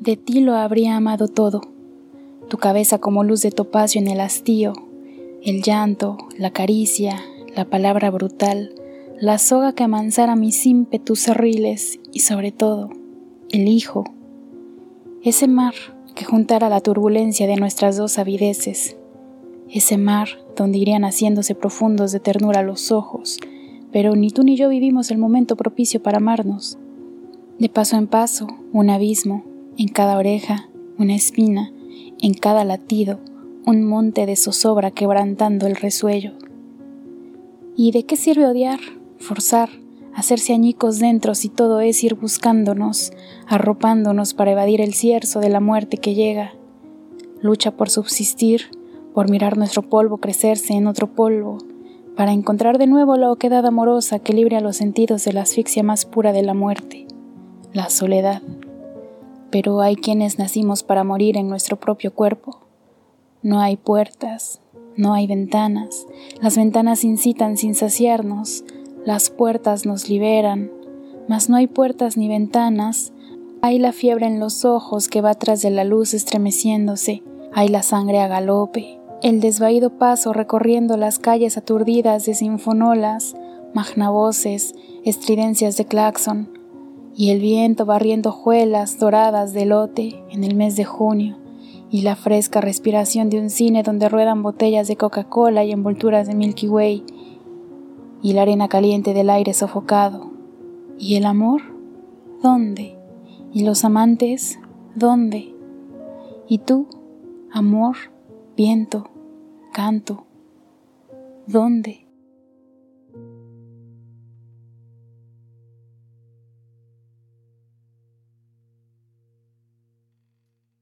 De ti lo habría amado todo, tu cabeza como luz de topacio en el hastío, el llanto, la caricia, la palabra brutal, la soga que amansara mis ímpetus cerriles y sobre todo, el hijo, ese mar que juntara la turbulencia de nuestras dos avideces, ese mar donde irían haciéndose profundos de ternura los ojos, pero ni tú ni yo vivimos el momento propicio para amarnos. De paso en paso, un abismo, en cada oreja, una espina, en cada latido, un monte de zozobra quebrantando el resuello. ¿Y de qué sirve odiar? forzar, hacerse añicos dentro si todo es ir buscándonos, arropándonos para evadir el cierzo de la muerte que llega. Lucha por subsistir, por mirar nuestro polvo crecerse en otro polvo, para encontrar de nuevo la oquedad amorosa que libre a los sentidos de la asfixia más pura de la muerte, la soledad. Pero hay quienes nacimos para morir en nuestro propio cuerpo. No hay puertas, no hay ventanas, las ventanas incitan sin saciarnos, las puertas nos liberan, mas no hay puertas ni ventanas. Hay la fiebre en los ojos que va tras de la luz estremeciéndose. Hay la sangre a galope. El desvaído paso recorriendo las calles aturdidas de sinfonolas, magnavoces, estridencias de claxon. Y el viento barriendo juelas doradas de lote en el mes de junio. Y la fresca respiración de un cine donde ruedan botellas de Coca-Cola y envolturas de Milky Way y la arena caliente del aire sofocado. ¿Y el amor? ¿Dónde? ¿Y los amantes? ¿Dónde? ¿Y tú? Amor, viento, canto. ¿Dónde?